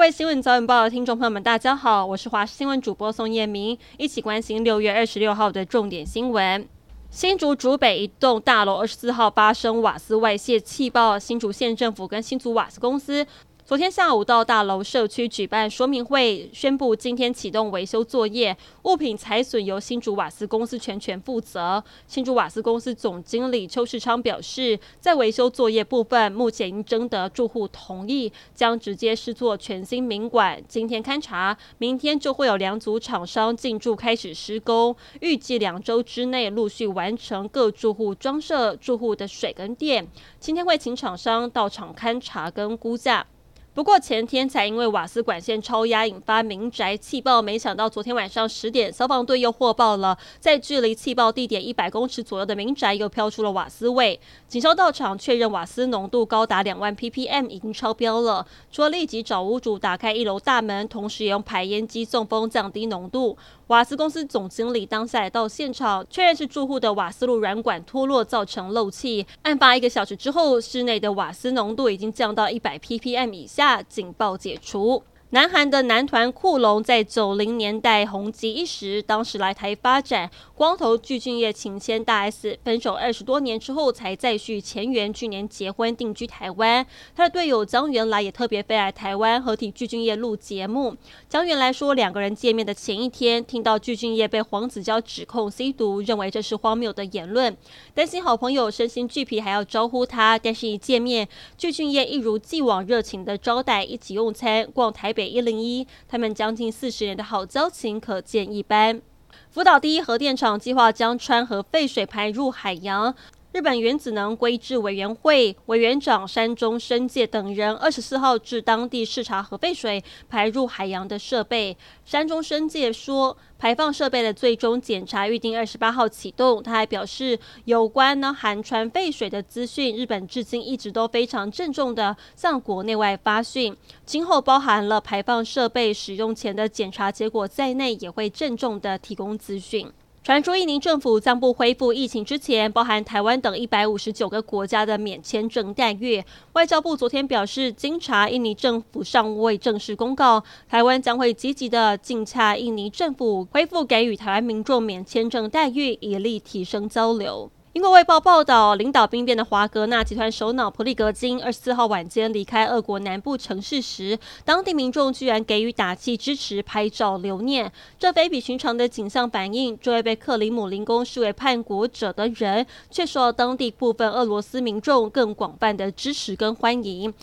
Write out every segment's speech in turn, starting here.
各位新闻早晚报的听众朋友们，大家好，我是华视新闻主播宋彦明，一起关心六月二十六号的重点新闻。新竹竹北一栋大楼二十四号发生瓦斯外泄气爆，新竹县政府跟新竹瓦斯公司。昨天下午到大楼社区举办说明会，宣布今天启动维修作业，物品财损由新竹瓦斯公司全权负责。新竹瓦斯公司总经理邱世昌表示，在维修作业部分，目前已征得住户同意，将直接施作全新明管。今天勘查，明天就会有两组厂商进驻开始施工，预计两周之内陆续完成各住户装设住户的水跟电。今天会请厂商到场勘查跟估价。不过前天才因为瓦斯管线超压引发民宅气爆，没想到昨天晚上十点，消防队又获报了，在距离气爆地点一百公尺左右的民宅又飘出了瓦斯味。警消到场确认瓦斯浓度高达两万 ppm，已经超标了。除了立即找屋主打开一楼大门，同时也用排烟机送风降低浓度。瓦斯公司总经理当下来到现场，确认是住户的瓦斯炉软管脱落造成漏气。案发一个小时之后，室内的瓦斯浓度已经降到一百 ppm 以下，警报解除。南韩的男团酷龙在九零年代红极一时，当时来台发展。光头具俊晔请签大 S，分手二十多年之后才再续前缘，去年结婚定居台湾。他的队友张原来也特别飞来台湾合体具俊晔录节目。张原来说，两个人见面的前一天，听到具俊晔被黄子佼指控吸毒，认为这是荒谬的言论，担心好朋友身心俱疲还要招呼他。但是，一见面，具俊晔一如既往热情的招待，一起用餐，逛台北。北一零一，他们将近四十年的好交情可见一斑。福岛第一核电厂计划将川核废水排入海洋。日本原子能规制委员会委员长山中伸介等人二十四号至当地视察核废水排入海洋的设备。山中伸介说，排放设备的最终检查预定二十八号启动。他还表示，有关呢含氚废水的资讯，日本至今一直都非常郑重地向国内外发讯。今后包含了排放设备使用前的检查结果在内，也会郑重地提供资讯。传出印尼政府将不恢复疫情之前包含台湾等一百五十九个国家的免签证待遇。外交部昨天表示，经查，印尼政府尚未正式公告，台湾将会积极的尽洽印尼政府，恢复给予台湾民众免签证待遇，以力提升交流。英国卫报报道，领导兵变的华格纳集团首脑普利格金二十四号晚间离开俄国南部城市时，当地民众居然给予打气支持、拍照留念。这非比寻常的景象反映，这位被克里姆林宫视为叛国者的人，却受到当地部分俄罗斯民众更广泛的支持跟欢迎。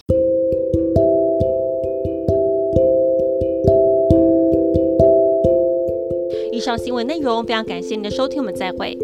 以上新闻内容非常感谢您的收听，我们再会。